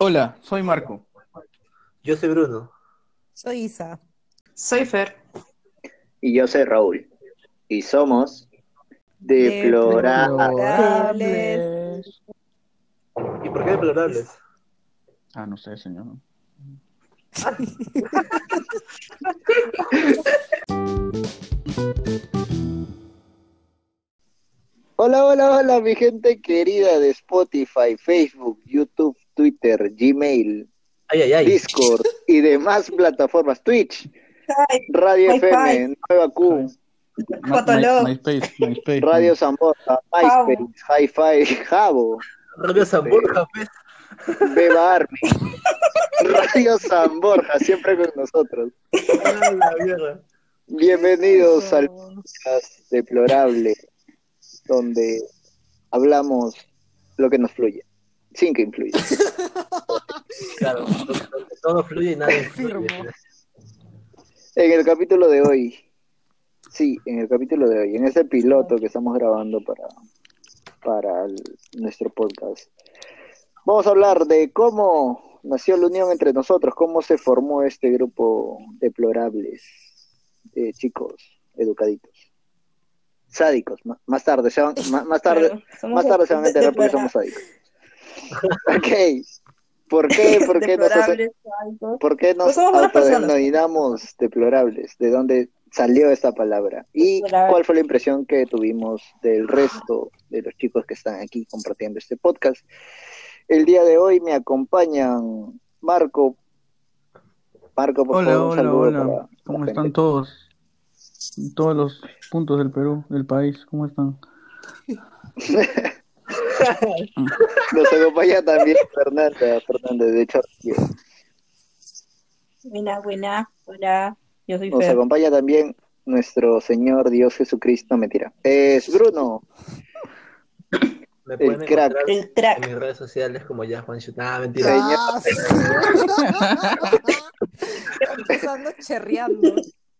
Hola, soy Marco. Yo soy Bruno. Soy Isa. Soy Fer. Y yo soy Raúl. Y somos deplorables. Deplorables. ¿Y por qué deplorables? Ah, no sé, señor. Hola, hola, hola, mi gente querida de Spotify, Facebook, YouTube, Twitter, Gmail, Ay, ay, ay. Discord y demás plataformas, Twitch, Radio. FM, Nueva Q, MySpace, MySpace. Radio Zambosa, MySpace, Hi-Fi, Jabo, Radio San Borja, pues. Beba Army, Radio San Borja, siempre con nosotros. La. Bienvenidos al podcast deplorable, donde hablamos lo que nos fluye, sin que influya. Claro, todo fluye y nada influye. En el capítulo de hoy, sí, en el capítulo de hoy, en ese piloto que estamos grabando para, para el- nuestro podcast, vamos a hablar de cómo nació la unión entre nosotros, cómo se formó este grupo deplorables de chicos educaditos. Sádicos, más tarde, se van- más tarde, más tarde se van a enterar por qué somos sádicos. Ok, ¿por qué, por qué nos hace-. ¿Por qué nos Pues deplorables? ¿De dónde salió esta palabra? ¿Y cuál fue la impresión que tuvimos del resto de los chicos que están aquí compartiendo este podcast? El día de hoy me acompañan Marco. Marco, por Hola, favor, un hola, saludo hola. para ¿Cómo gente. están todos? En todos los puntos del Perú, del país, ¿cómo están? Nos acompaña también Fernanda, Fernanda de Chorrillo. Buena, buena. Hola, yo soy Nos Fer. acompaña también nuestro Señor Dios Jesucristo, mentira. Es Bruno. Me El crack. en mis redes sociales como ya Juan. Ah, mentira. Ah, sí. Empezando cherreando.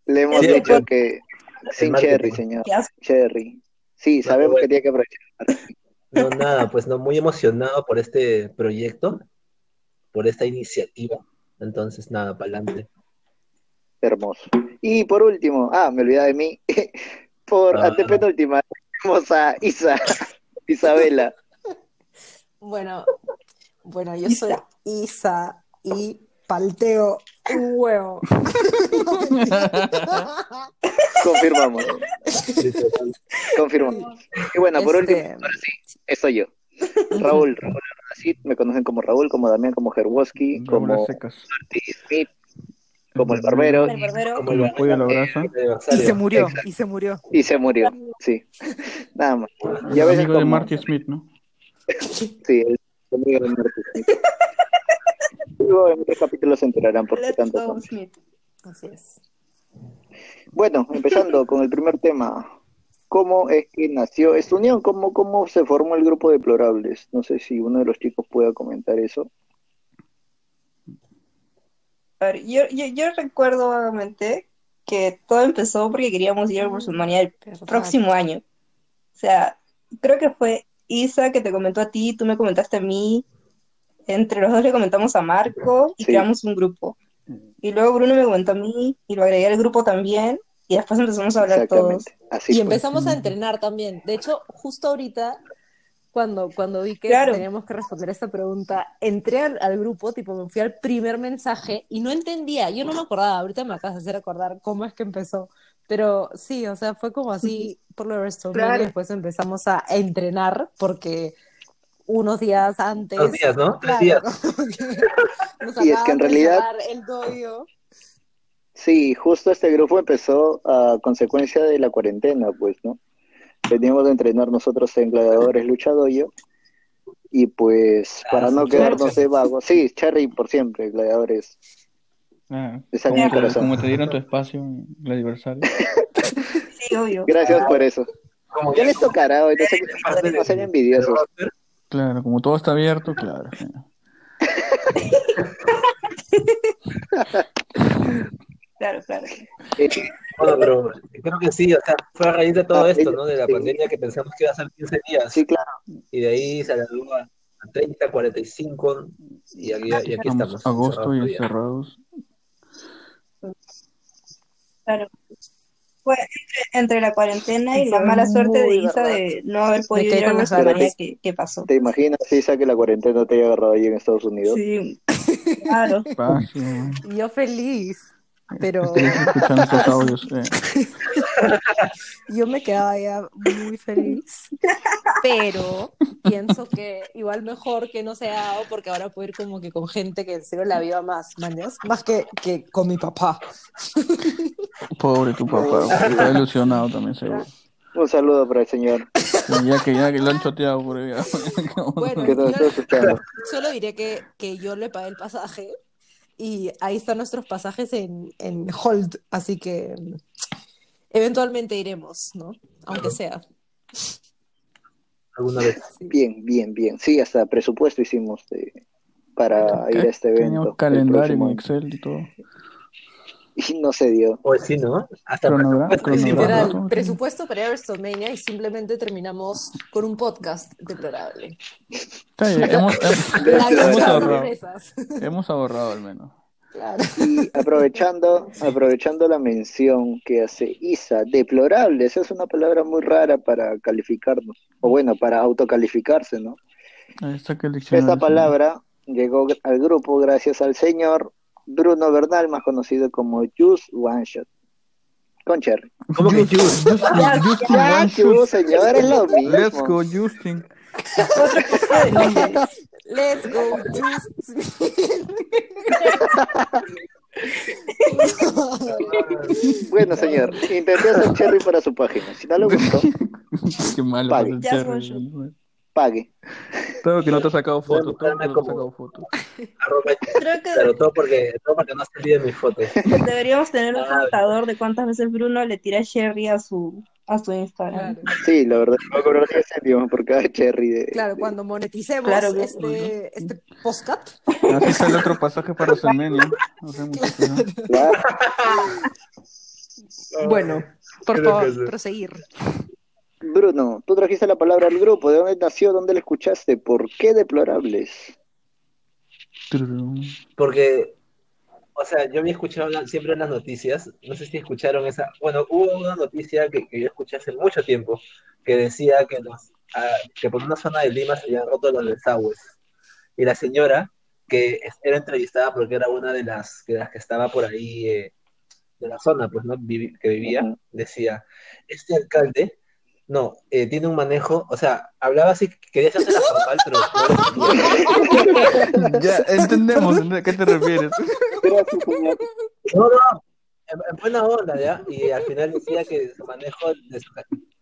Le hemos Sí, dicho que sin cherry, señor. Cherry. Sí, sabemos que tiene que aprovechar. No, nada, pues no, muy emocionado por este proyecto, por esta iniciativa. Entonces, nada, para adelante. Hermoso. Y por último, ah, me olvidaba de mí. Por Ah. antepenúltima, tenemos a Isa, Isabela. Bueno, bueno, yo soy Isa y palteo un huevo. Confirmamos, confirmamos. Y bueno, por Este, último, ahora sí, eso soy yo. Raúl, Raúl Arnacid, me conocen como Raúl, como Damián, como Herwoski, como. Marty Smith, como el barbero, El barbero. Como el pollo la brasa. Y se murió, Exacto. y se murió. y se murió. Sí, nada más. Y a El veces amigo de Marty Smith, ¿no? Sí, el amigo de Marty Smith. Luego en este capítulo se enterarán por qué tanto. Así es. Bueno, empezando con el primer tema. ¿Cómo es que nació esta unión? ¿Cómo, ¿Cómo se formó el grupo deplorables? No sé si uno de los chicos pueda comentar eso. A ver, yo, yo, yo recuerdo vagamente que todo empezó porque queríamos ir a WrestleMania el próximo año. O sea, creo que fue Isa que te comentó a ti, tú me comentaste a mí. Entre los dos le comentamos a Marco y Sí. creamos un grupo. Y luego Bruno me comentó a mí y lo agregué al grupo también. Y después empezamos a hablar todos. Así Y fue. empezamos a entrenar también. De hecho, justo ahorita, cuando, cuando vi que Claro. teníamos que responder esta pregunta, entré al, al grupo, tipo, me fui al primer mensaje y no entendía. Yo no me acordaba. Ahorita me acabas de hacer acordar cómo es que empezó. Pero sí, o sea, fue como así por lo de. Claro. y Después empezamos a entrenar porque unos días antes. Dos días, ¿no? Tres días. nos Y es que en realidad- el doyo. Sí, justo este grupo empezó a consecuencia de la cuarentena, pues, ¿no? Veníamos de entrenar nosotros en Gladiadores Luchadoyo y pues Ah, para no quedarnos de vagos, sí, Cherry por siempre, Gladiadores. Ah, como, te, corazón. como te dieron tu espacio en el aniversario. Sí, obvio. Gracias por eso. Como Ya les tocará hoy, no sé parte no sean envidiosos. Claro, como todo está abierto, claro. Claro, claro. Eh, Bueno, pero creo que sí, o sea, fue a raíz de todo Ah, esto, ¿no? De la sí. pandemia que pensamos que iba a ser 15 días. sí, claro. Y de ahí se alargó a a 30, 45, Y aquí, y aquí Estamos agosto y encerrados. Claro. Fue entre, entre la cuarentena y la mala suerte de Isa verdad. de no haber podido ir a WrestleMania ganas. que, que pasó. ¿Te imaginas, Isa, que la cuarentena te haya agarrado ahí en Estados Unidos? Sí, claro. Yo feliz, pero escuchando estos audios. eh. yo me quedaba ya muy feliz. Pero pienso que igual mejor que no se haya dado porque ahora puedo ir como que con gente que en serio la viva más, mañas, más que, que con mi papá. Pobre tu papá. Está ilusionado también, seguro. Un saludo para el señor Ya que ya que lo han choteado por ahí. Bueno, que escuchando. solo diré que, que yo le pagué el pasaje y ahí están nuestros pasajes en, en hold, así que eventualmente iremos, ¿no? Aunque sea. Alguna vez. sí. Bien, bien, bien. Sí, hasta presupuesto hicimos de- para ir a este evento. Teníamos el calendario en. Excel y todo. Y no se dio. Pues sí, ¿no? Hasta. Literal, presupuesto para ir a WrestleMania y simplemente terminamos con un podcast deplorable. Hemos, hemos- ahorrado. sorpresas. hemos ahorrado al menos. Claro. Y aprovechando, aprovechando la mención que hace Isa, deplorable, esa es una palabra muy rara para calificarnos, o bueno, para autocalificarse, ¿no? Esta palabra llegó al grupo gracias al señor Bruno Bernal, más conocido como Juice One Shot. Con Cherry. ¿Cómo que Justin, Juice? Justin, Justin One Juice, Shoot. señor, es lo Let's mismo. go, Justin. Let's go, Juice. Bueno, señor, intenté hacer Cherry para su página. Si no le gustó, Qué malo. Pague. ¿No? pague. Todo que no te ha sacado fotos. Todo que no te ha sacado fotos. Creo que Pero todo porque, todo porque no se olviden mis fotos. deberíamos tener un Ah, contador de cuántas veces Bruno le tira Sherry a su, a su Instagram. Claro. Sí, la verdad, me acuerdo que céntimos por cada Cherry de... Claro, de- cuando moneticemos Claro este, este postcat, Así está el otro pasaje para WrestleMania. No sé, muchachos, ¿no? Claro. bueno, por Creo favor, proseguir. Bruno, tú trajiste la palabra al grupo. ¿De dónde nació? ¿Dónde la escuchaste? ¿Por qué deplorables? Porque, o sea, yo había escuchado la- siempre en las noticias, no sé si escucharon esa, bueno, hubo una noticia que, que yo escuché hace mucho tiempo, que decía que, los, ah, que por una zona de Lima se habían roto los desagües. Y la señora, que era entrevistada porque era una de las que, las que estaba por ahí, eh, de la zona, pues, ¿no? Vivi- que vivía, decía, este alcalde, no, eh, tiene un manejo, o sea, hablaba así, quería hacerse la formal, pero no Ya entendemos a qué te refieres. Gracias, señor. No, no, en, en buena onda, ¿ya? Y al final decía que su manejo de su,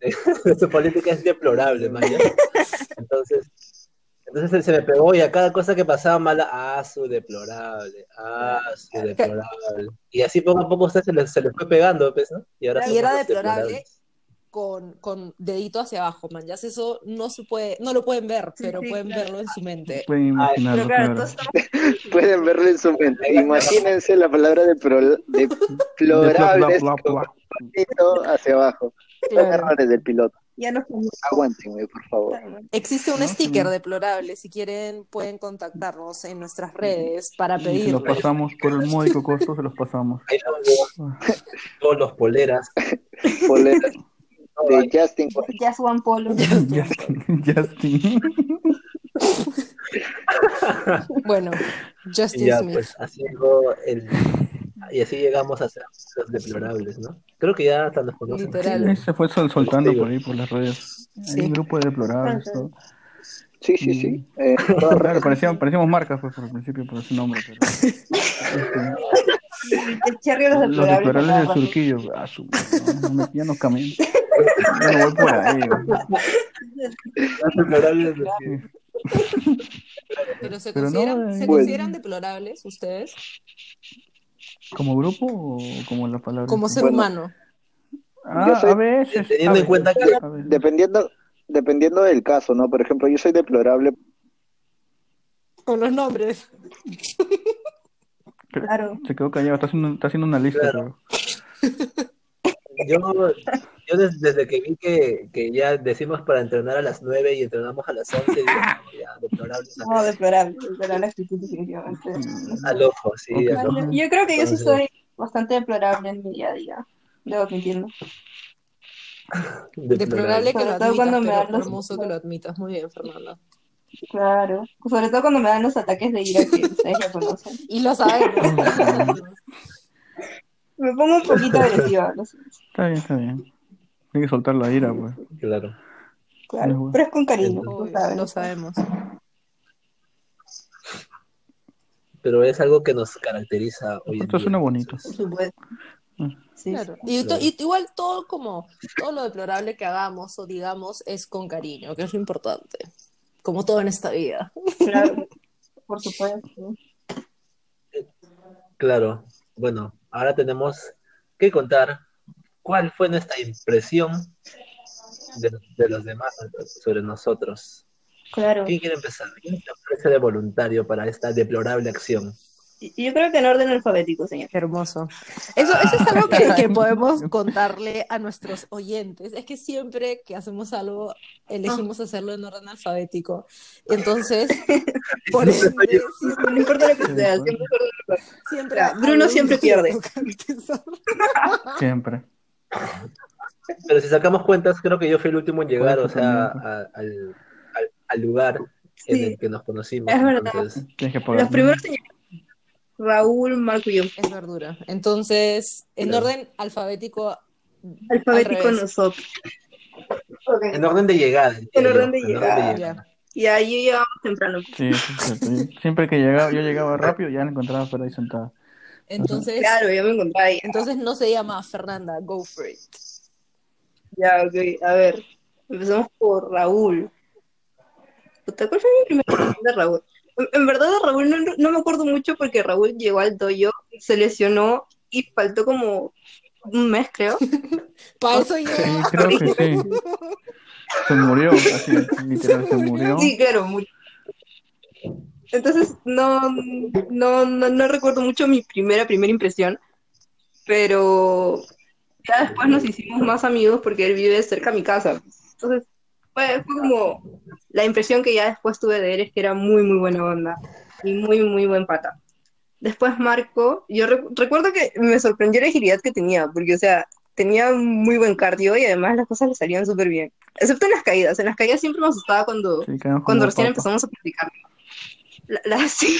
de, de su política es deplorable, man, ¿ya? Entonces, entonces él se me pegó y a cada cosa que pasaba mala, ah, su deplorable, ah, su deplorable. Y así poco a poco usted se le, se le fue pegando, pues, ¿no? Y, ahora Y era deplorable. Deplorables. Con, con dedito hacia abajo, man. Ya eso no se puede, no lo pueden ver, pero sí, pueden claro. verlo en su mente. Pueden imaginarlo, Pero claro, claro. todos estamos Pueden verlo en su mente. Imagínense la palabra deplo- deplorables Bla, bla, con bla, un poquito hacia abajo. Claro. errores del piloto. ya nos Aguántenme, por favor. Existe un No, sticker sí. deplorable. Si quieren, pueden contactarnos en nuestras redes para Y se los pasamos por el módico costo, se los pasamos. Ahí los todos los poleras. Poleras de. Justin. Just One Polo. Justin, Justin. Bueno, Y Justin ya, Smith. pues, así llegó el... Y así llegamos a ser los deplorables, ¿no? Creo que ya hasta nos conocen. Literal. Ahí se fue sol- soltando por ahí, por las redes. Hay Sí. un grupo de deplorables. todo. Sí, sí, sí. Eh, Claro, parecíamos, parecíamos marcas pues, por el principio, por ese nombre. Pero, este, El Cherry de los los deplorables. deplorables cada del surquillo. Ah, su- no, no, ya no voy por ahí. Los deplorables de- Pero se Pero no, consideran, eh, ¿se bueno. consideran deplorables ustedes ¿Como grupo o como la palabra? como ser Bueno. humano? Ah, Yo soy- a veces. Teniendo a en cuenta que- dependiendo, dependiendo del caso, ¿no? Por ejemplo, yo soy deplorable. Con los nombres. Claro. Se quedó callado, está haciendo, está haciendo una lista. Claro. Yo, yo des- desde, que vi que, que ya decimos para entrenar a las 9 y entrenamos a las 11, digo, no, ya, deplorable. No, deplorable, deplorable actitud definitivamente. Al ojo, sí, Ok. al ojo. Yo, yo creo que yo sí soy bastante deplorable en mi día a día, debo admitirlo. Deplorable que lo Sobre admitas, cuando me pero dan los- hermoso que lo admitas. Muy bien, Fernanda. Claro, sobre todo cuando me dan los ataques de ira que ustedes ya conocen. Y lo sabemos. Me pongo un poquito agresiva, lo sé. Está bien, está bien. Hay que soltar la ira, pues. Claro. claro, pero es con cariño, Obvio, sabes. lo sabemos. Pero es algo que nos caracteriza hoy en Esto día. suena bonito. Por supuesto. Sí, Claro. sí. Y, y igual todo como todo lo deplorable que hagamos o digamos es con cariño, que es lo importante. Como todo en esta vida. Claro, por supuesto. Claro. Bueno, ahora tenemos que contar cuál fue nuestra impresión de, de los demás sobre nosotros. Claro. ¿Quién quiere empezar? ¿Quién se ofrece de voluntario para esta deplorable acción? Yo creo que en orden alfabético, señor. Hermoso. Eso, eso es algo que, que podemos contarle a nuestros oyentes. Es que siempre que hacemos algo, elegimos hacerlo en orden alfabético. Entonces, por siempre, No importa lo que sea, siempre siempre Bruno siempre pierde. Siempre. Pero si sacamos cuentas, creo que yo fui el último en llegar, o sea, eso a- al, al- al lugar en Sí. el que nos conocimos. Es verdad. Entonces. Los primeros señores. Raúl, Marco y yo. Es verdura. Entonces, en orden alfabético, Alfabético Al nosotros. En orden de llegada. En orden yo, de llegada. ya. Y ahí llegábamos temprano. Sí, sí. Siempre que llegaba, yo llegaba rápido, ya la encontraba por ahí sentada. Entonces, Claro, yo me encontraba ahí. entonces no se llama Fernanda, go for it. Ya, ok. A ver. Empezamos por Raúl. ¿Cuál fue mi primera impresión de Raúl? En, verdad de Raúl no, no me acuerdo mucho porque Raúl llegó al dojo, se lesionó y faltó como un mes, creo. Para eso yo. Sí, creo que sí. Se murió, así, literal, se murió. Sí, claro, mucho. Entonces, no, no, no, no recuerdo mucho mi primera, primera impresión, pero ya después nos hicimos más amigos porque él vive cerca de mi casa. Entonces, fue, fue como la impresión que ya después tuve de él es que era muy, muy buena onda y muy, muy buen pata. Después Marco, yo rec- recuerdo que me sorprendió la agilidad que tenía, porque, o sea, tenía muy buen cardio y además las cosas le salían súper bien, excepto en las caídas. En las caídas siempre me asustaba cuando, Sí, cuando recién papa. empezamos a practicar. La, la- sí,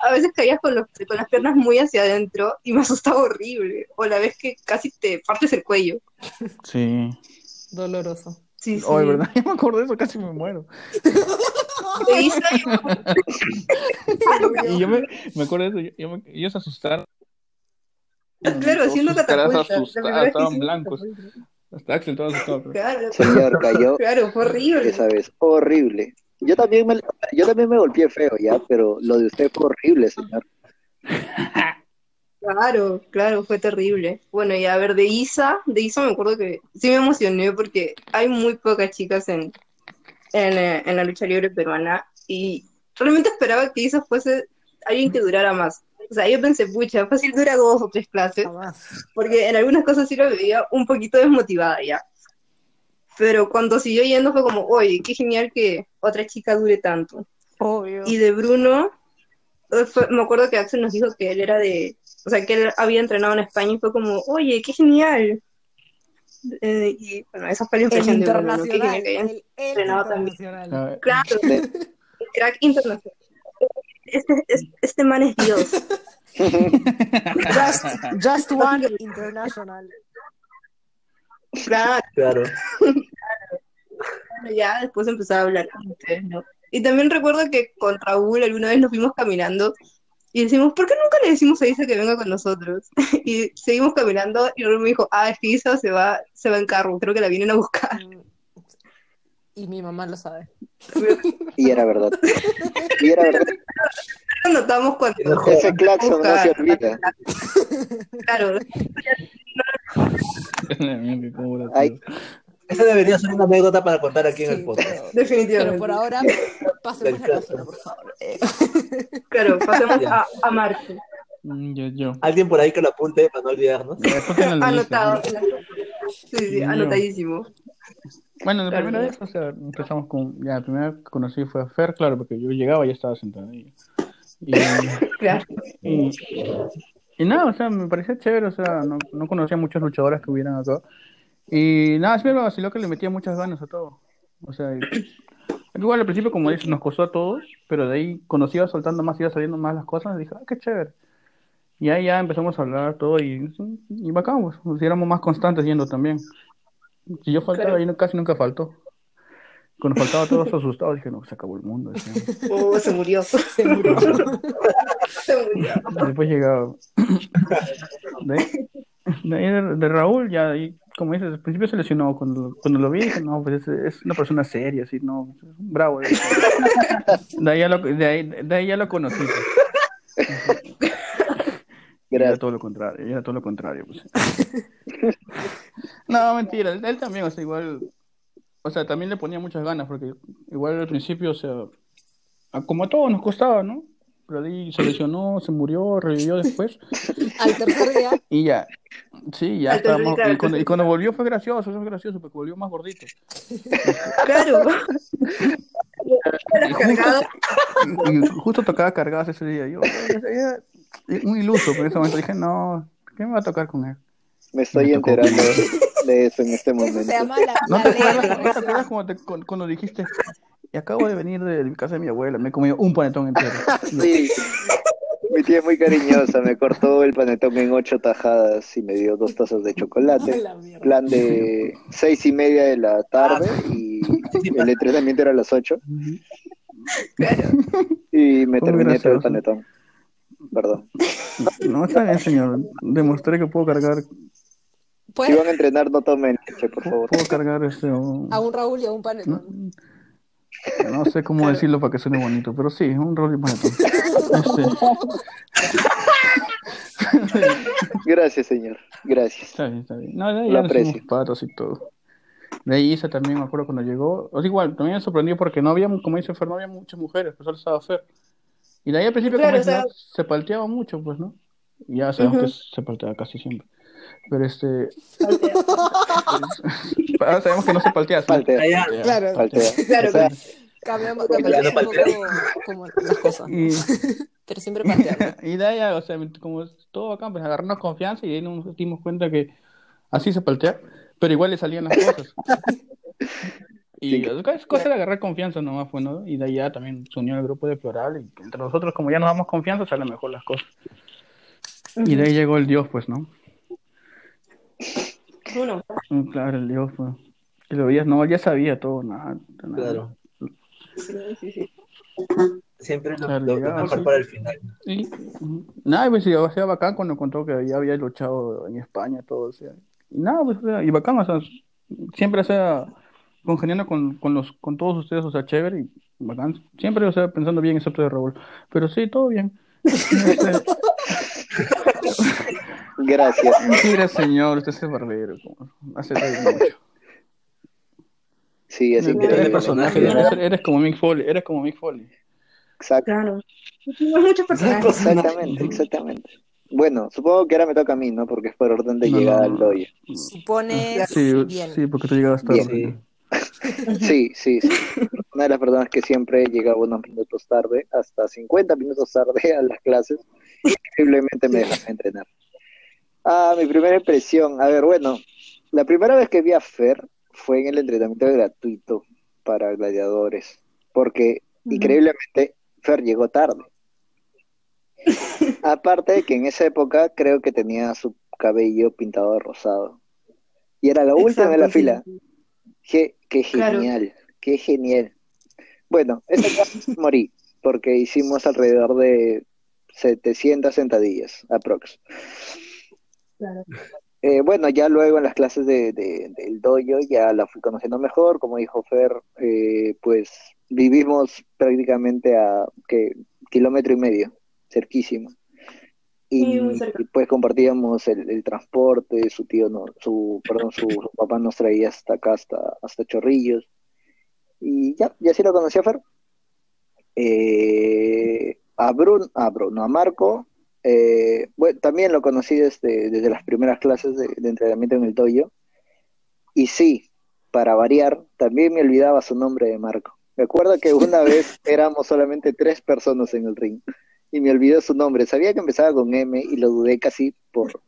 a veces caías con, los, con las piernas muy hacia adentro y me asustaba horrible. O la vez que casi te partes el cuello. Sí. Doloroso. Sí, sí. Oh, verdad, yo me acuerdo de eso, casi me muero. Y yo me, me acuerdo de eso, yo, yo me- ellos se asustaron. claro. La asustadas, primera vez que estaban blancos. Hasta Axel todo asustado. pero- Claro, Señor, cayó claro, fue horrible. esa vez. Horrible. Yo también me, yo también me golpeé feo ya, pero lo de usted fue horrible, señor. Claro, claro, fue terrible. Bueno, y a ver, de Isa, de Isa me acuerdo que sí me emocioné porque hay muy pocas chicas en, en, eh, en la lucha libre peruana y realmente esperaba que Isa fuese alguien que durara más. O sea, yo pensé, pucha, fácil dura dos o tres clases, porque en algunas cosas sí lo veía un poquito desmotivada ya. Pero cuando siguió yendo fue como, oye, qué genial que otra chica dure tanto. Obvio. Y de Bruno, eh, fue- me acuerdo que Axel nos dijo que él era de, o sea, que él había entrenado en España y fue como, oye, qué genial. Eh, y bueno, esa fue la El impresión de internacional. genial que hayan- El, el entrenado también. Claro, el crack internacional. Este, este, este man es Dios. Just, just one international. Claro, Claro. bueno, ya después empezó a hablar con ustedes, ¿no? Y también recuerdo que con Raúl alguna vez nos fuimos caminando y decimos, ¿por qué nunca le decimos a Isa que venga con nosotros? Y seguimos caminando y Raúl me dijo, ah, es que Isa se va, se va en carro, creo que la vienen a buscar. Y mi mamá lo sabe. Y era verdad. Y era verdad. Notamos cuando, Ese claxon no se olvida. claro, Ay. Esa debería ser una anécdota para contar aquí en Sí, el podcast. pero, definitivamente. pero por ahora, pasemos Del la página, por favor. Claro, pasemos a, a Marco. Mm, Yo, yo. Alguien por ahí que lo apunte para no olvidarnos. En Anotado. sí. Sí, Yo. anotadísimo. Bueno, la Claro. primera vez, o sea, empezamos con, ya, la primera que conocí fue a Fer, claro, porque yo llegaba y ya estaba sentado ahí. Y, Claro. y, y nada, o sea, me parecía chévere, o sea, no, no conocía muchos luchadores que hubieran acá. Y nada, siempre me vaciló que le metía muchas ganas a todo. O sea, y- igual al principio, como dices, nos costó a todos, pero de ahí, cuando se iba soltando más, iba saliendo más las cosas, dije, ah, qué chévere. Y ahí ya empezamos a hablar todo y, y o sea, éramos más constantes yendo también. Si yo faltaba, Claro. ahí no- casi nunca faltó. Cuando faltaba todos asustados, dije, no, se acabó el mundo. Oh, se murió. Se murió. Se murió. Después llegaba. De, de- de Raúl, ya ahí, como dices, al principio se lesionó. Cuando, cuando lo vi, dije, no, pues es, es una persona seria, así, no, es un bravo. De, de ahí, ya lo, de, ahí, de ahí ya lo conocí. pues. Era Gracias. todo lo contrario, era todo lo contrario. Pues. No, mentira, él, él también, o sea, igual, o sea, también le ponía muchas ganas, porque igual al principio, o sea, como a todos nos costaba, ¿no? Pero ahí se lesionó, se murió, revivió después, Al tercer día, y ya, sí, ya estábamos, y cuando, y tercer cuando volvió fue gracioso, eso es gracioso, porque volvió más gordito. Claro. Y justo, y justo tocaba cargadas ese día, yo, era un iluso, pero en ese momento dije, no, ¿qué me va a tocar con él? Me estoy Me enterando de eso en este eso momento. se llama la, ¿No la te acuerdas, ¿no te acuerdas cuando, te- cuando dijiste, y acabo de venir de mi casa de mi abuela, me he comido un panetón entero? Sí. Mi tía es muy cariñosa, me cortó el panetón en ocho tajadas y me dio dos tazas de chocolate. Plan de seis y media de la tarde y el entrenamiento era a las ocho y me terminé todo el panetón. Perdón. No, está bien, señor. Demostré que puedo cargar, Si Pues van a entrenar, no tomen leche, por favor. puedo cargar este, a un Raúl y a un panetón. no, no sé cómo decirlo para que suene bonito, pero sí, un rol y panetón. Este, Gracias, señor. Gracias. está bien, está bien. No, de ahí Lo aprecio. patos y todo. De ahí Isa también, me acuerdo cuando llegó. O sea, igual, también me sorprendió porque no había, como dice Fer, no había muchas mujeres, pues solo estaba Fer. Y de ahí al principio, Claro, como o sea- se palteaba mucho, pues, ¿no? Y ya sabemos Ujú. que se paltea casi siempre. Pero este. Ahora sabemos que no se paltea, sino Paltea. Allá, paltea, Claro. Paltea. Claro, O sea, Cambiamos, cambiamos poco como las cosas, Y, pero siempre pateando. y de ahí, o sea, como todo acá, pues agarrarnos confianza y de ahí nos dimos cuenta que así se paltea, pero igual le salían las cosas. Y acá es cosa de agarrar confianza nomás, pues, ¿no? Y de ahí ya también se unió el grupo de Floral y entre nosotros, como ya nos damos confianza, salen mejor las cosas. Y de ahí llegó el Dios, pues, ¿no? Uno. Mm, Claro, el Dios, pues. Que lo veías, no, ya sabía todo, nada. nada. claro. Sí, sí, sí. Siempre lo, Claro, lo- lo llegaba, mejor sí. para el final. Y, ujú. nada, pues sí, o sea, bacán cuando contó que ya había luchado en España, todo, o sea. Y nada, pues, o sea, y bacán, o sea, siempre, o sea, congeniando con, con los, con todos ustedes, o sea, chévere y bacán. Siempre, o sea, pensando bien, excepto de Raúl. Pero sí, todo bien. Gracias. Mira, señor, usted es barbero, hace mucho. Sí, Eres increíble. personaje, eres, eres como Mick Foley, eres como Mick Foley. Exacto. Claro. Tenemos muchos personajes. Exactamente, exactamente. Bueno, supongo que ahora me toca a mí, ¿no? Porque es por orden de No, llegada no, al no. Supone Sí, bien. sí, porque tú llegabas tarde. Bien. Sí, sí, sí. Una de las personas que siempre llegaba unos minutos tarde, hasta 50 minutos tarde a las clases, increíblemente me dejaba entrenar. Ah, mi primera impresión. A ver, bueno, la primera vez que vi a Fer fue en el entrenamiento gratuito para gladiadores, porque increíblemente Fer llegó tarde. Aparte de que en esa época creo que tenía su cabello pintado de rosado. Y era la última de la fila. Qué, qué Claro. genial, qué genial. Bueno, esa morí, porque hicimos alrededor de 700 sentadillas, aprox. Claro. Eh, bueno, ya luego en las clases de, de- del dojo ya la fui conociendo mejor, como dijo Fer, eh, pues vivimos prácticamente a ¿qué? kilómetro y medio, cerquísimo. Y, Sí, pues compartíamos el, el transporte, su tío, no, su, perdón, su, su papá nos traía hasta acá, hasta, hasta Chorrillos. Y ya, ya sí lo conocía Fer. Eh, a Bruno, a Bruno, a Marco, eh, bueno, también lo conocí desde, desde las primeras clases de, de entrenamiento en el dojo. Y sí, para variar, también me olvidaba su nombre de Marco. Me acuerdo que una vez éramos solamente tres personas en el ring y me olvidé su nombre. Sabía que empezaba con M y lo dudé casi por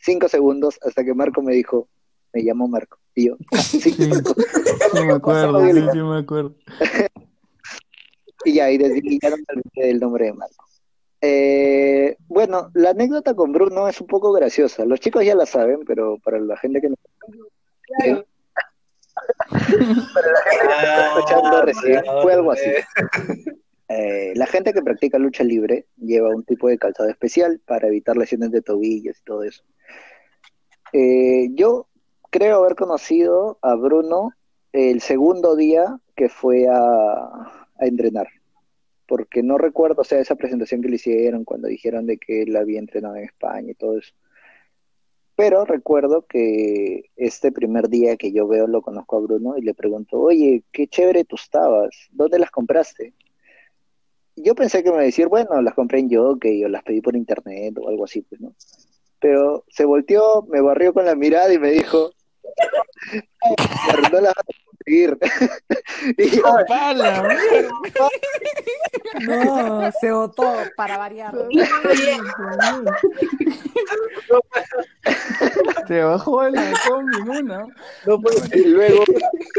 cinco segundos hasta que Marco me dijo, me llamo Marco. Y yo, "Ah, sí, Sí, Marco". sí me acuerdo, sí, sí me acuerdo. Y ya, y desde ya no me olvidé del nombre de Marco. Eh, bueno, la anécdota con Bruno es un poco graciosa. Los chicos ya la saben, pero para la gente que no Claro. Ah, escuchando recién, fue algo así. eh. Eh, la gente que practica lucha libre lleva un tipo de calzado especial para evitar lesiones de tobillos y todo eso. Eh, yo creo haber conocido a Bruno el segundo día que fue a, a entrenar, porque no recuerdo, o sea, esa presentación que le hicieron cuando dijeron de que él había entrenado en España y todo eso. Pero recuerdo que este primer día que yo veo lo conozco a Bruno y le pregunto, oye, qué chévere tus tabas, ¿dónde las compraste? yo pensé que me iba a decir, bueno, las compré en Jockey o las pedí por internet o algo así, pues, ¿no? Pero se volteó, me barrió con la mirada y me dijo, "Ay, no las conseguir. y. No, se votó para variar. Se bajó de la combi en una. No puede y luego,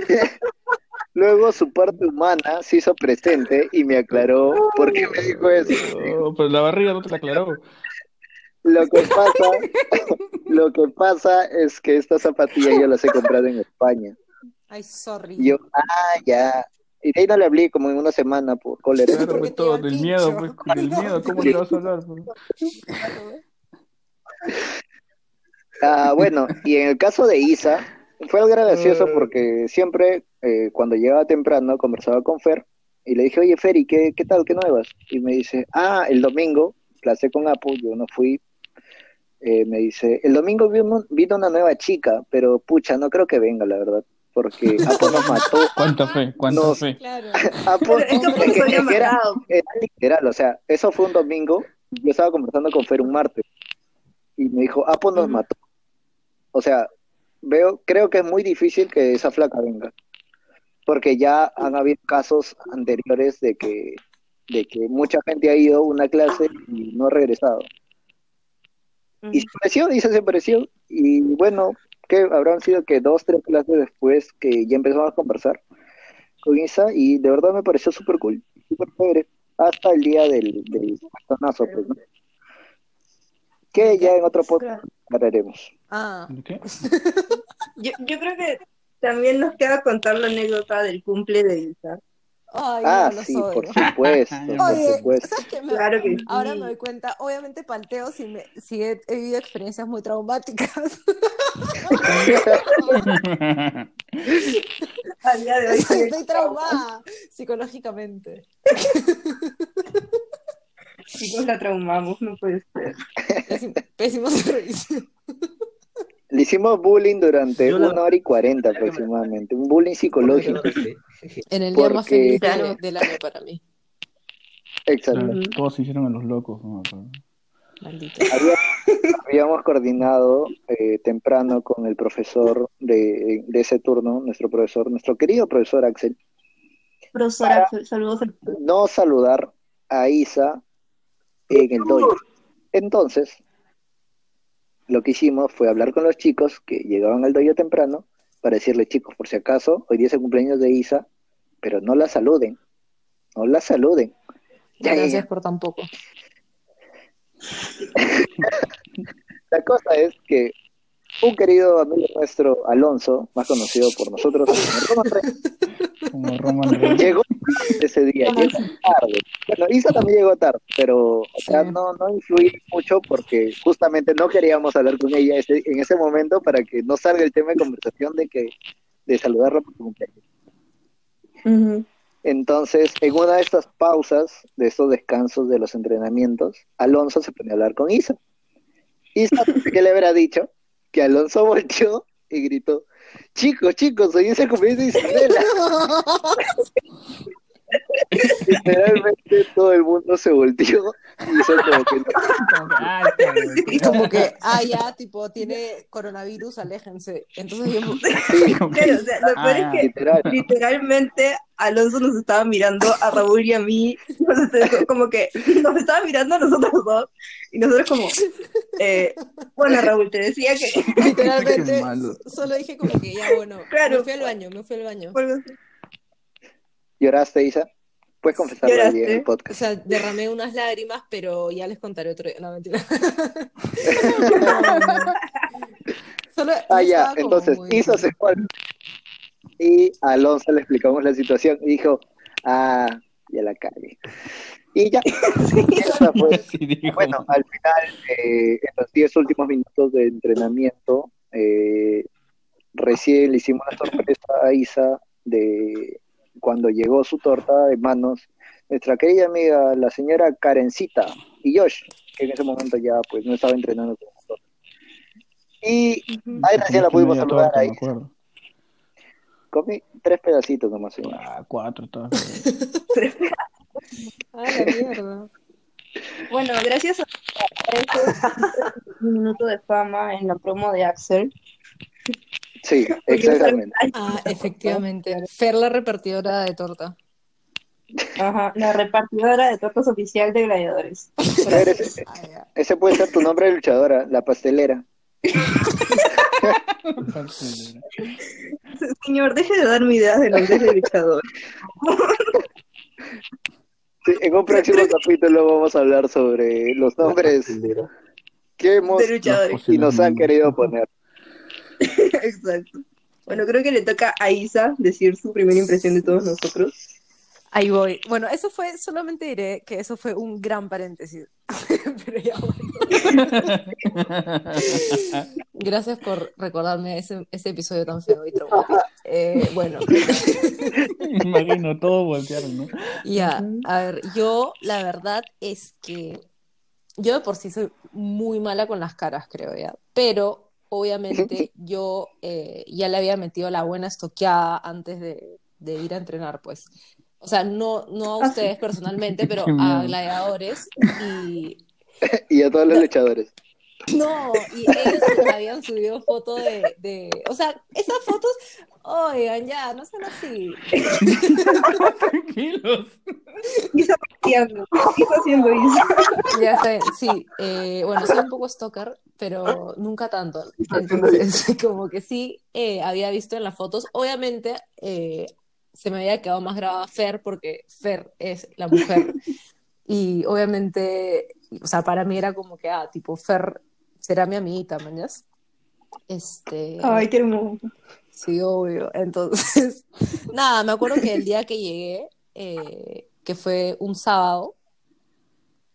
luego su parte humana se hizo presente y me aclaró por qué me dijo eso. Pero la barriga no te la aclaró. Lo que pasa, lo que pasa es que esta zapatilla yo las he comprado en España. Ay, sorry. Y yo, ah, ya. Y de ahí no le hablé como en una semana por cólera. Claro, ¿Por pues qué te todo, del miedo, dicho? pues, del miedo, ¿cómo le vas a hablar? Ah, bueno, y en el caso de Isa, fue algo gracioso Eh. porque siempre eh, cuando llegaba temprano conversaba con Fer y le dije, oye Fer, ¿y qué, qué tal, qué nuevas? Y me dice, ah, el domingo, clase con Apu, yo no fui. Eh, me dice, el domingo vino, vino una nueva chica, pero pucha, no creo que venga, la verdad, porque Apu nos mató. ¿Cuánta fe? ¿Cuánta No. fe? Claro. Apu, Pero es que es que- se había es que era- literal, o sea, eso fue un domingo, yo estaba conversando con Fer un martes y me dijo, Apo nos mató. O sea, veo, creo que es muy difícil que esa flaca venga, porque ya han habido casos anteriores de que, de que mucha gente ha ido a una clase y no ha regresado. Y se pareció, y se desapareció, y bueno, que habrán sido que dos, tres clases después que ya empezamos a conversar con Isa, y de verdad me pareció súper cool, súper chévere, hasta el día del, del bastonazo, pues, ¿no? Que ya en otro podcast hablaremos. Ah, yo creo que también nos queda contar la anécdota del cumple de Isa. Ay, Ah, no, los sí, odio. por supuesto, por supuesto. ¿sabes qué? Me- Claro que sí. Ahora me doy cuenta, obviamente palteo si, me, si he, he vivido experiencias muy traumáticas. Al día de hoy Estoy, sí, estoy traumada psicológicamente. chicos la traumamos, no puede ser. Pésimo, pésimo servicio. Le hicimos bullying durante Yo la- una hora y cuarenta aproximadamente, un bullying psicológico. En el día más feliz Claro. del año para mí. Exacto. Todos se hicieron a los locos. ¿no? Maldito. Había- habíamos coordinado eh, temprano con el profesor de, de ese turno, nuestro profesor, nuestro querido profesor Axel, Profesora, saludos. no saludar a Isa en el dojo. Entonces, lo que hicimos fue hablar con los chicos que llegaban al dojo temprano para decirle, chicos, por si acaso, hoy día es el cumpleaños de Isa, pero no la saluden, no la saluden. Ya, ya, ya. Gracias por tan poco. La cosa es que un querido amigo nuestro, Alonso, más conocido por nosotros como Roman Reigns, Como Roman Reigns. llegó tarde ese día, llegó tarde. Bueno, Isa también llegó tarde, pero o sea, Sí. no, no influí mucho porque justamente no queríamos hablar con ella ese- en ese momento para que no salga el tema de conversación de que de saludarla por su cumpleaños. Entonces, en una de estas pausas, de estos descansos de los entrenamientos, Alonso se pone a hablar con Isa. Isa, ¿qué le habrá dicho? Que Alonso volteó y gritó, chicos, chicos, hoy es el cumpleaños de Isabela. Literalmente todo el mundo se volteó y como que. Y como ah, ya, tipo, tiene coronavirus, aléjense. Entonces yo, sí, Como que- Claro, o sea, lo peor Ah, es que literal. literalmente Alonso nos estaba mirando a Raúl y a mí, como que nos estaba mirando a nosotros dos, y nosotros como, eh, bueno Raúl, te decía que, literalmente, solo dije como que, ya, bueno, Claro. me fui al baño, me fui al baño. lloraste, Isa. Puedes confesarlo día en el Lloraste. O podcast. sea, derramé unas lágrimas, pero ya les contaré otro día. No, mentira. Solo, Ah, ya, entonces muy- Isa se fue al- y a Alonso le explicamos la situación y dijo, ah, ya la cagué. Y ya, esa fue Sí, dijo. Bueno, al final, eh, en los 10 últimos minutos de entrenamiento, eh, recién le hicimos una sorpresa a Isa de cuando llegó su torta de manos, nuestra querida amiga, la señora Karencita y Josh, que en ese momento ya pues no estaba entrenando con nosotros. Y ahí recién la pudimos saludar torta, ahí. Comí tres pedacitos nomás, señor. Ah, cuatro, todo. Ah, la mierda. bueno, gracias a un minuto de fama en la promo de Axel, Sí, exactamente. Ah, efectivamente. Fer, la repartidora de torta. Ajá, la repartidora de tortas oficial de gladiadores. Ese, Ah, ese puede ser tu nombre de luchadora, la pastelera. Señor, deje de darme ideas de nombres de luchador. Sí, en un próximo capítulo vamos a hablar sobre los nombres que hemos y nos han querido poner. Exacto. Bueno, creo que le toca a Isa decir su primera impresión de todos nosotros. Ahí voy. Bueno, eso fue, solamente diré que eso fue un gran paréntesis. Pero ya voy. Gracias por recordarme ese, ese episodio tan feo y traumático. Eh, bueno, Imagino, todos voltearon, ¿no? ya, a ver, yo la verdad es que yo de por sí soy muy mala con las caras, creo ya, pero obviamente yo eh, ya le había metido la buena estoqueada antes de, de ir a entrenar, pues. O sea, no, no a Ah, ustedes personalmente, pero a gladiadores y Y a todos los luchadores. no, y ellos habían subido foto de, de, o sea, esas fotos, oigan, ya, no sean así. Tranquilos. Isa haciendo, Isa haciendo Isa. Ya está bien, sí, eh, bueno, soy un poco stalker, pero nunca tanto. Entonces, como que sí, eh, había visto en las fotos, obviamente eh, se me había quedado más grabada Fer, porque Fer es la mujer. Y obviamente, o sea, para mí era como que, ah, tipo, Fer será mi amiguita, mañas. Este. Ay, qué hermoso. Sí, obvio. Entonces, nada, me acuerdo que el día que llegué, eh, que fue un sábado,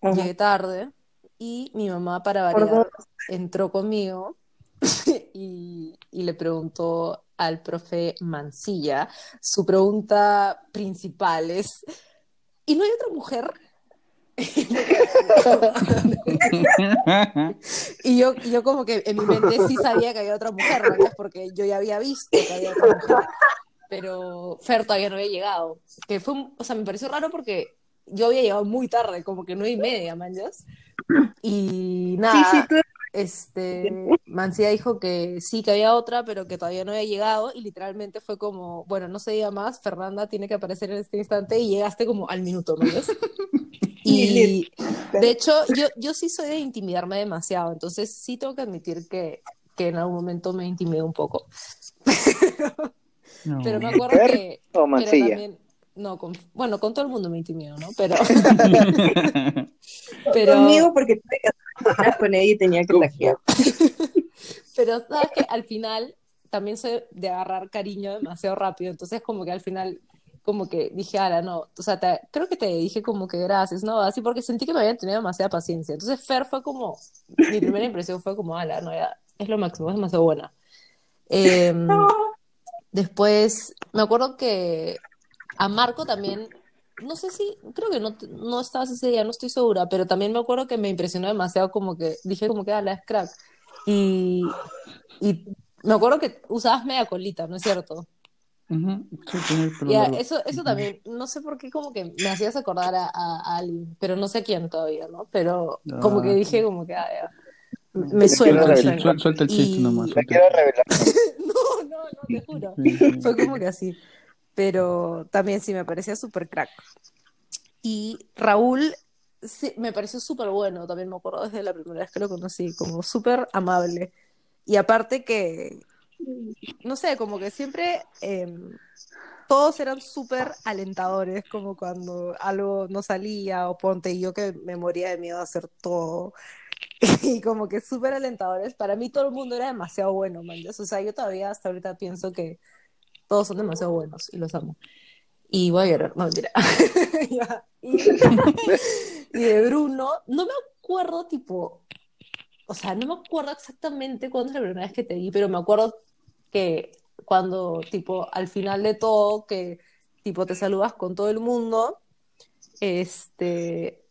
Ajá. llegué tarde y mi mamá, para variar, entró conmigo y, y le preguntó al profe Mancilla, su pregunta principal es, ¿y no hay otra mujer? Y yo, y yo como que en mi mente sí sabía que había otra mujer, ¿verdad? Porque yo ya había visto que había otra mujer, pero Fer todavía no había llegado. Que fue, o sea, me pareció raro porque yo había llegado muy tarde, como que nueve y media, manjas. Y Sí, nada, sí, tú este, Mancilla dijo que sí, que había otra, pero que todavía no había llegado, y literalmente fue como, bueno, no se diga más, Fernanda tiene que aparecer en este instante, y llegaste como al minuto, manjas. Y de hecho, yo, yo sí soy de intimidarme demasiado, entonces sí tengo que admitir que, que en algún momento me intimidé un poco. No. Pero me acuerdo que, o pero Mancilla. también, no, con, bueno, con todo el mundo me intimido, ¿no? Pero, pero, conmigo porque tuve que con ella y tenía que taquear. pero sabes que al final también soy de agarrar cariño demasiado rápido, entonces como que al final como que dije, ala, no, o sea, te- creo que te dije como que gracias, ¿no? Así porque sentí que me habían tenido demasiada paciencia. Entonces Fer fue como, mi primera impresión fue como, ala, no, ya, es lo máximo, es demasiado buena. Em, Después, me acuerdo que a Marco también, no sé si, creo que no, no estabas ese día, no estoy segura, pero también me acuerdo que me impresionó demasiado como que dije como que, ala, es crack. Y, y me acuerdo que usabas media colita, ¿no es cierto? Sí, largo. eso, eso también, no sé por qué como que me hacías acordar a, a- a alguien, pero no sé a quién todavía, ¿no? Pero como que dije como que, ah, ya. me suena, me revelar. suena. Suel- Suelta el chiste Y- nomás. La suelta. quiero revelar. No, no, no, te juro. Fue como que así. Pero también sí me parecía súper crack. Y Raúl sí, me pareció súper bueno, también me acuerdo desde la primera vez que lo conocí, como súper amable. Y aparte que, no sé, como que siempre em, todos eran súper alentadores, como cuando algo no salía o ponte y yo que me moría de miedo a hacer todo. Y como que súper alentadores. Para mí todo el mundo era demasiado bueno, man. O sea, yo todavía hasta ahorita pienso que todos son demasiado buenos y los amo. Y voy a llorar, no mentira. Y de Bruno, no me acuerdo tipo, o sea, no me acuerdo exactamente cuándo es la primera vez que te vi, pero me acuerdo que cuando tipo al final de todo, que tipo te saludas con todo el mundo, este,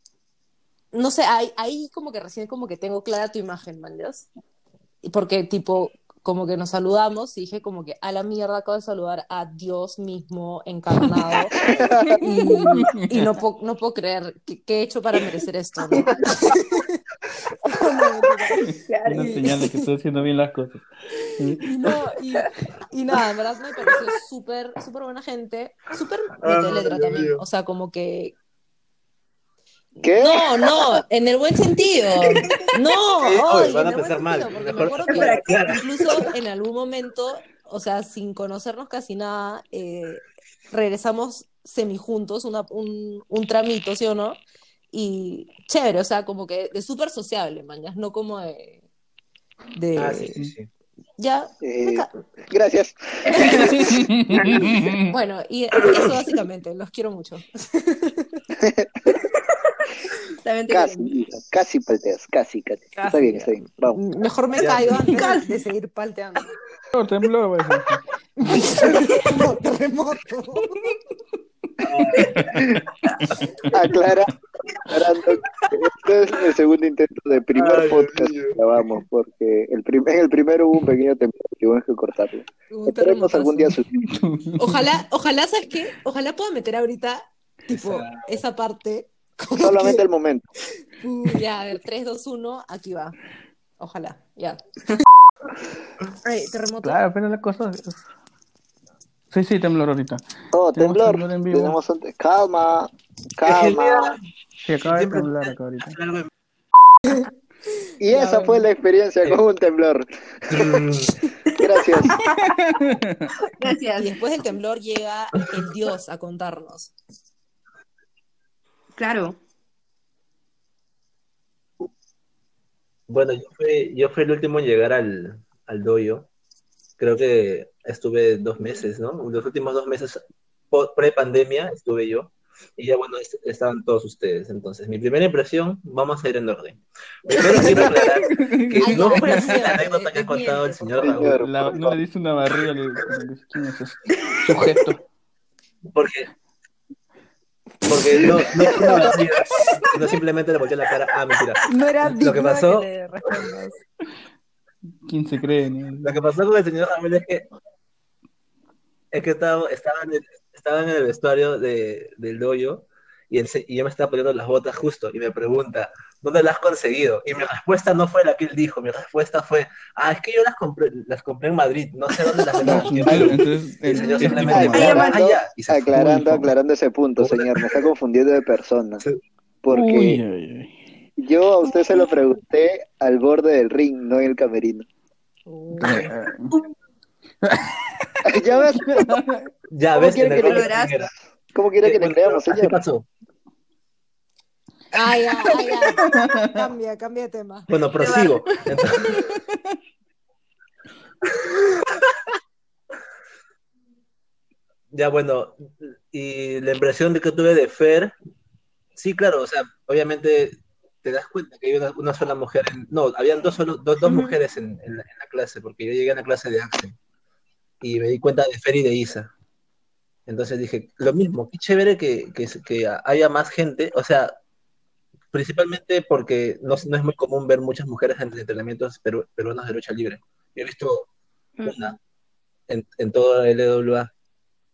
no sé, ahí, ahí como que recién como que tengo clara tu imagen, man. Y Porque tipo, como que nos saludamos y dije como que a la mierda acabo de saludar a Dios mismo encarnado y, y no, puedo, no puedo creer que he hecho para merecer esto, ¿no? Una señal de que estoy haciendo bien las cosas. Y, no, y, y nada, en verdad me pareció súper, súper buena gente, súper letra Dios también, mío. o sea, como que... ¿Qué? No, no, en el buen sentido. No, oye, van a pensar mal. sentido, porque me acuerdo que incluso en algún momento, o sea, sin conocernos casi nada, eh, regresamos semijuntos, una, un, un tramito, ¿sí o no? Y chévere, o sea, como que de súper sociable, mañas, no como de... de Ah, sí, sí, sí. Ya, Eh, gracias. bueno, y eso básicamente, los quiero mucho. También te Casi, casi palteas, casi, casi. Está Casi, bien, ya. está bien. Vamos. Mejor me Ya. caigo antes de seguir palteando. No. No, terremoto. Aclara, este es el segundo intento de primer Ay, podcast que grabamos, porque el prim- en el primero hubo un pequeño temblor y tuvimos que cortarlo. Esperemos algún día su... Ojalá, ojalá, ¿sabes qué? Ojalá pueda meter ahorita, tipo, esa parte. Solamente que- el momento. Uh, ya, a ver, 3, 2, 1, aquí va. Ojalá, ya. Ay, terremoto. Claro, pero la cosa. Sí, sí, temblor ahorita. Oh, temblor. temblor en vivo. Tenemos un... Calma, calma. Sí, acaba de temblar acá ahorita. Y Ya, esa bueno. fue la experiencia con un temblor. Gracias. Y Gracias. después del temblor llega el Dios a contarnos. Claro. Bueno, yo fui, yo fui el último en llegar al, al dojo. Creo que estuve dos meses, ¿no? Los últimos dos meses pre-pandemia estuve yo. Y ya, bueno, est- estaban todos ustedes. Entonces, mi primera impresión, vamos a ir en orden. Primero quiero aclarar que Ay, no fue así la anécdota que ha contado el señor. Raúl. La- no le diste una barriga, le, le dices, ¿quién es ese sujeto? Porque, porque no, no fue una barriga, sino simplemente le volteé la cara. Ah, mentira. No era Lo que de pasó- respondas. ¿Quién se cree? no? Lo que pasó con el señor Raúl es que es que estaba, estaba, en, el, estaba en el vestuario de, del dojo y, el y yo me estaba poniendo las botas justo y me pregunta, ¿dónde las has conseguido? Y mi respuesta no fue la que él dijo, mi respuesta fue, ah, es que yo las compré, las compré en Madrid, no sé dónde las vendí. Entonces, el señor simplemente me. "Ah, ya", y se fue. Aclarando, aclarando ese punto, señor. Me está confundiendo de persona. Porque Uy, yo a usted se lo pregunté al borde del ring, no en el camerino. Ya ves, Ya ¿Cómo ves, quiere en el que le- era. ¿cómo quiere que le creamos, señor? pasó. Ay, ay, ay, ay. Cambia, cambia de tema. Bueno, prosigo. Entonces- ya bueno, y la impresión de que tuve de Fer, sí, claro, o sea, obviamente te das cuenta que hay una, una sola mujer, en- no, habían dos, solo, dos, mujeres en, en la, en la clase, porque yo llegué a la clase de Axel y me di cuenta de Fer y de Isa. Entonces dije, lo mismo, qué chévere que, que, que haya más gente, o sea, principalmente porque no, no es muy común ver muchas mujeres en entrenamientos peru- peruanos de lucha libre. Yo he visto una en, en todo el LWA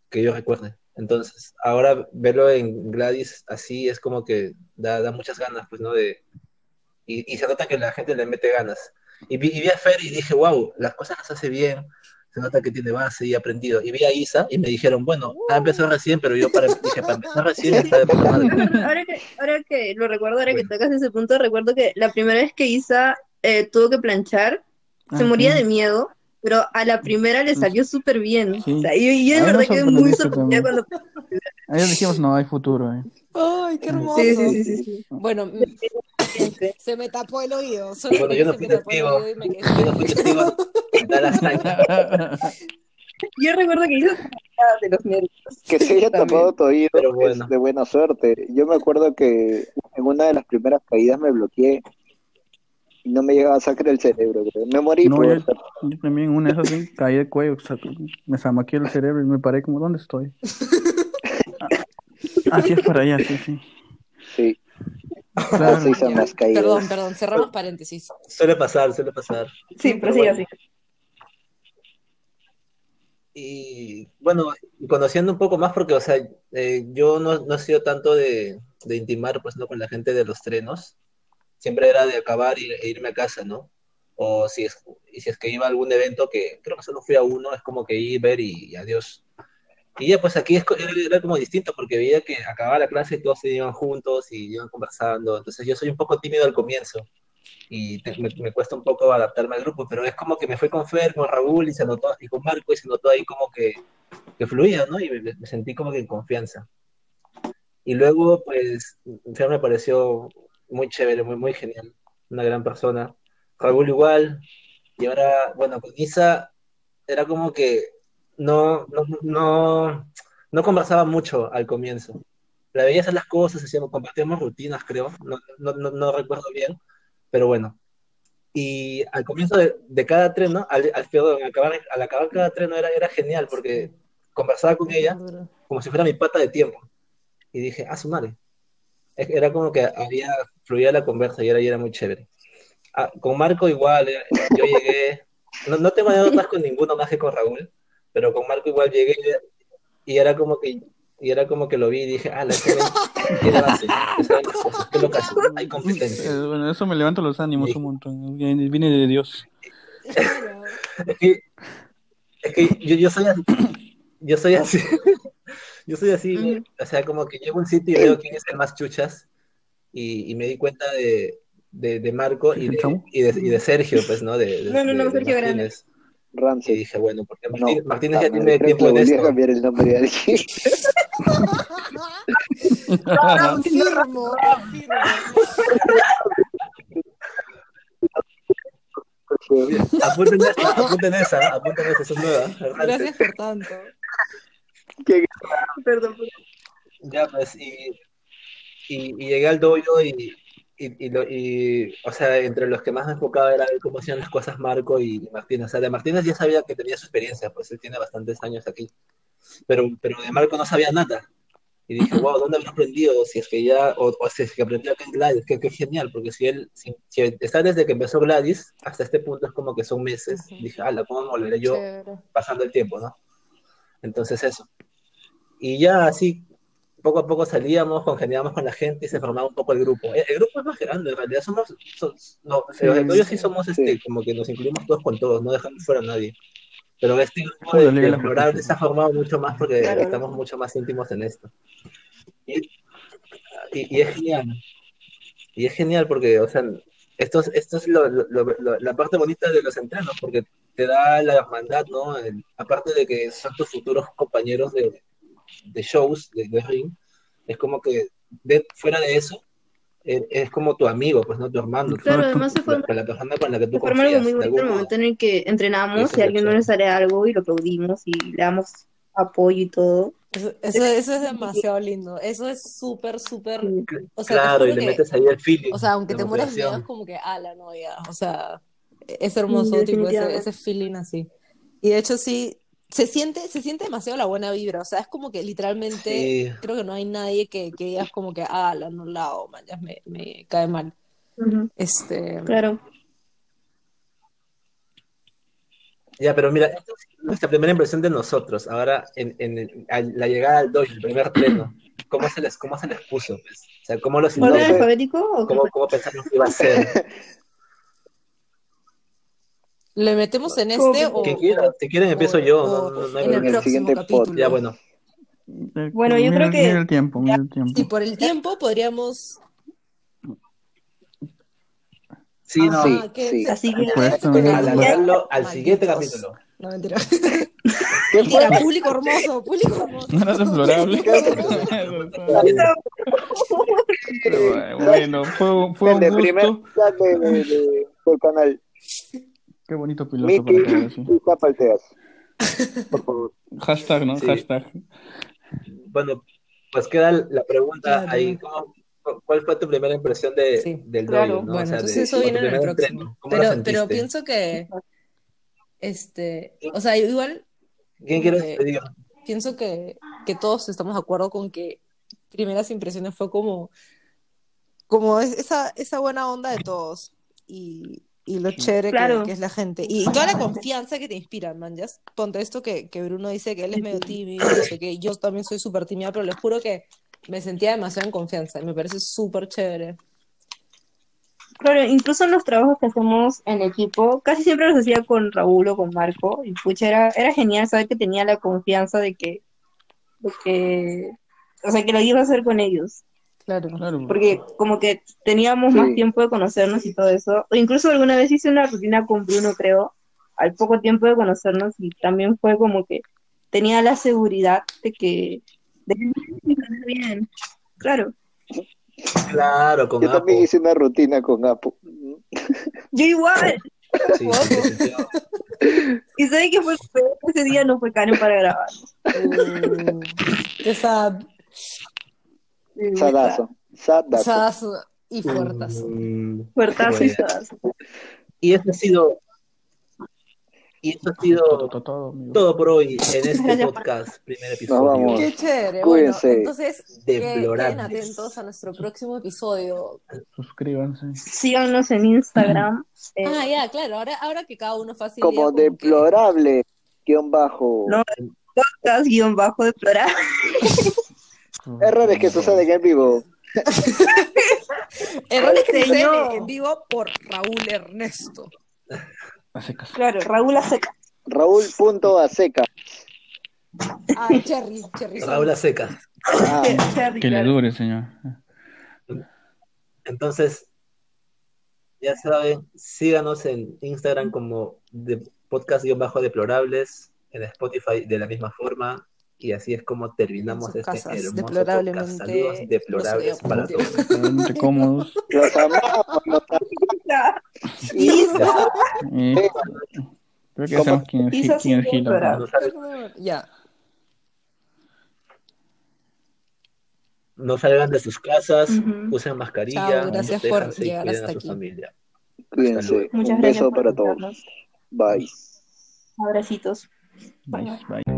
que yo recuerde. Entonces, ahora verlo en Gladys así es como que da, da muchas ganas, pues, ¿no? De, y, y se nota que la gente le mete ganas. Y vi, y vi a Fer y dije, wow, las cosas las hace bien, se nota que tiene base y aprendido. Y vi a Isa y me dijeron, bueno, ha empezado recién, pero yo para, dije, para empezar recién está de puta madre. Ahora que, ahora que lo recuerdo, ahora que tocas ese punto, recuerdo que la primera vez que Isa eh, tuvo que planchar, se Ah, moría de miedo, pero a la primera le salió súper bien. Sí. O sea, y, y yo de verdad quedé muy sorprendida cuando... Ahí dijimos, no, hay futuro. eh. Ay, qué hermoso. Sí, sí, sí, sí. Bueno, Sí. se me tapó el oído. Bueno, yo no fui testigo. Yo no fui testigo Yo recuerdo que moría de los nervios. Que se haya También. tapado tu oído Pero es bueno. de buena suerte. Yo me acuerdo que en una de las primeras caídas me bloqueé y no me llegaba a sacar el cerebro. creo. Me morí No, por yo, yo también una de esas caí de cuello, o sea, me zamaqué el cerebro y me paré como, ¿dónde estoy? Así es por allá, sí, sí. Sí, Claro. así son las caídas. Perdón, perdón, cerramos paréntesis. Suele pasar, suele pasar. Sí, pero sí, así. Y bueno, conociendo un poco más, porque, o sea, eh, yo no, no he sido tanto de, de intimar, pues, ¿no? Con la gente de los trenos. Siempre era de acabar y, e irme a casa, ¿no? O si es, y si es que iba a algún evento, que creo que solo fui a uno, es como que ir, ver y, y adiós. Y ya, pues aquí es, era, como distinto, porque veía que acababa la clase y todos se iban juntos y iban conversando. Entonces yo soy un poco tímido al comienzo y te- me, me cuesta un poco adaptarme al grupo, pero es como que me fui con Fer, con Raúl y se notó, y con Marco y se notó ahí como que, que fluía, ¿no? Y me, me sentí como que en confianza. Y luego, pues, Fer me pareció muy chévere, muy, muy genial, una gran persona. Raúl igual, y ahora, bueno, con Isa era como que no, no, no, no conversaba mucho al comienzo. La veía hacer las cosas, hacíamos, compartíamos rutinas, creo, no, no, no, no recuerdo bien, pero bueno. Y al comienzo de, de cada treno, al, al, perdón, al acabar, al acabar cada treno era, era genial porque conversaba con ella como si fuera mi pata de tiempo. Y dije, ah, su madre. Era como que había, fluía la conversa y era, y era muy chévere. Ah, con Marco igual, eh, yo llegué, no, no tengo anécdotas con ninguno más que con Raúl, pero con Marco igual llegué y era como que, y era como que lo vi y dije, ah, la gente tiene base, que las cosas, qué locas, hay competencia. Bueno, eso me levanta los ánimos un montón. Viene de Dios. Es que, es que yo, yo soy así, yo soy así, yo soy así, o sea, como que llego a un sitio y veo quién es el más chuchas y, y me di cuenta de, de, de Marco y de, y, de, y de Sergio, pues, ¿no? De, de- No, no, no, Sergio Grande. Martínez. Y Ramsey. dije, bueno, porque No, Martínez ya tiene tiempo en esto. cambiar el nombre de alguien. Confirmo, confirmo. Apunten esa, apunten esa, apunten esa, es nueva. Gracias por tanto. Perdón. Ya, pues, y, y, y llegué al dojo y, y, y, lo- y, o sea, entre los que más me enfocaba era ver cómo hacían las cosas Marco y, y Martínez. O sea, de Martínez ya sabía que tenía su experiencia, pues él tiene bastantes años aquí. Pero, pero de Marco no sabía nada. Y dije, wow, ¿dónde habrá aprendido? Si es que ya, o, o si es que aprendió acá en Gladys, que, que genial, porque si él, si, si está desde que empezó Gladys hasta este punto es como que son meses, dije, ala, ¿cómo me volveré yo Chévere. pasando el tiempo, ¿no? Entonces eso. Y ya así, poco a poco salíamos, congeniábamos con la gente y se formaba un poco el grupo. El, el grupo es más grande, en realidad somos, son- no, Sí. los sí somos, este, Sí. como que nos incluimos todos con todos, no dejamos fuera a nadie. Pero este grupo de, de Explorar se ha formado mucho más porque Claro. estamos mucho más íntimos en esto. Y, y- y es genial. Y es genial porque, o sea, esto es, esto es lo- lo- lo- la parte bonita de los entrenos, porque te da la hermandad, ¿no? El- aparte de que son tus futuros compañeros de, de shows, de, de ring, es como que de- fuera de eso, eh, es como tu amigo, pues, ¿no? Tu hermano, Claro, además se la, forma, la persona con la que tú se forma algo confías, muy de bonito en el momento en el que entrenamos y es alguien no nos sale algo y lo aplaudimos y le damos apoyo y todo. Eso, eso, eso es demasiado lindo. Eso es súper, súper. O sea, Claro, y le que- metes ahí el feeling, O sea, aunque la te mueras es como que, ala, no, ya. O sea, es hermoso, Sí, tipo, ese, ese feeling así. Y de hecho, sí, se siente, se siente demasiado la buena vibra. O sea, es como que literalmente, Sí. creo que no hay nadie que, que digas como que, no la hago, man, ya me, me cae mal. Este. Claro. Ya, pero mira, nuestra primera impresión de nosotros, ahora en, en la llegada al dojo, el primer pleno, ¿cómo se les, cómo se les puso? pues? O sea, ¿cómo los ¿Orden No sé. alfabético o qué ¿Cómo, fue? cómo pensaron que iba a ser? ¿Le metemos en ¿Cómo este que- o, Quien quiera, si quieren empiezo yo, o no, no, no en el el siguiente capítulo? pod, Ya, bueno, Eh, Bueno, yo mira- creo que- Mira el tiempo, mira el tiempo. Y por el tiempo podríamos... sí, no, Sí, Ah, ¿qué? sí. Así que alargarlo al Malditos. siguiente capítulo. No, mentira. ¿Qué Mentira, público hermoso, público hermoso. No era deplorable. Pero, bueno, fue, fue El un de gusto. primer chat de, de- de- del canal. Qué bonito piloto para. Por favor. Hashtag, ¿no? Sí. Hashtag. Bueno, pues queda la pregunta Claro. ahí. ¿cómo- ¿Cuál fue tu primera impresión de, Sí. del Claro. dojo? ¿no? Bueno, O sea, entonces de- eso viene en el próximo. estreno. ¿Cómo lo Pero, sentiste? pero pienso que, este, o sea, igual ¿Quién quiere que- que diga? pienso que, que todos estamos de acuerdo con que primeras impresiones fue como, como es- esa, esa buena onda de todos y, y lo chévere que- Claro. que, es la gente y, toda la confianza que te inspiran, man. Ya ponte esto que, que Bruno dice que él es medio tímido, no sé qué, yo también soy súper tímida, pero les juro que me sentía demasiado en confianza y me parece súper chévere. Claro, incluso en los trabajos que hacemos en equipo, casi siempre los hacía con Raúl o con Marco, y pucha, era, era genial saber que tenía la confianza de que, de que, o sea, que lo iba a hacer con ellos, Claro. Claro. porque como que teníamos Sí. más tiempo de conocernos y todo eso, o incluso alguna vez hice una rutina con Bruno, creo, al poco tiempo de conocernos, y también fue como que tenía la seguridad de que, de que iba a salir bien, claro. Claro, con Yo también hice una rutina con Apo. Yo igual, Sí, sí, sí, sí. y saben que fue ese día no fue Karen para grabar. Uh, sad. Sadazo. Sadazo. Sadazo y fuertazo. Mm, Fuertazo y sadazo. Y eso ha sido. Y eso ha sido todo, todo, amigo. todo por hoy en este podcast, primer Nos episodio. vamos. Qué chévere. Cuídense. Bueno, entonces que- queden Deplorables. atentos a nuestro próximo episodio. Suscríbanse. Síganos en Instagram. eh, Ah, ya, claro. Ahora, ahora que cada uno fácil Como que- deplorable. Guión bajo. No. podcast guion bajo deplorable. Errores que suceden en vivo. Errores que suceden en vivo por Raúl Ernesto. A secas. Claro, Raúl Aseca. Raúl punto a seca. Ah, Cherry, Cherry. Raúl a secas. Ah, Cherry, Que le dure, señor. Entonces, ya saben, síganos en Instagram como de podcast-deplorables, en Spotify de la misma forma, y así es como terminamos este casas, hermoso deplorablemente podcast. Saludos deplorables para todos. Cómodos. los amamos. Creo que sabemos quién quién es salgan, Ya. no salgan de sus casas, Ujú. usen mascarilla, Chao, gracias por llegar cuiden hasta a su aquí. familia. Cuídense. Muchas Un gracias beso para todos. Bye. Abracitos. Bye, bye.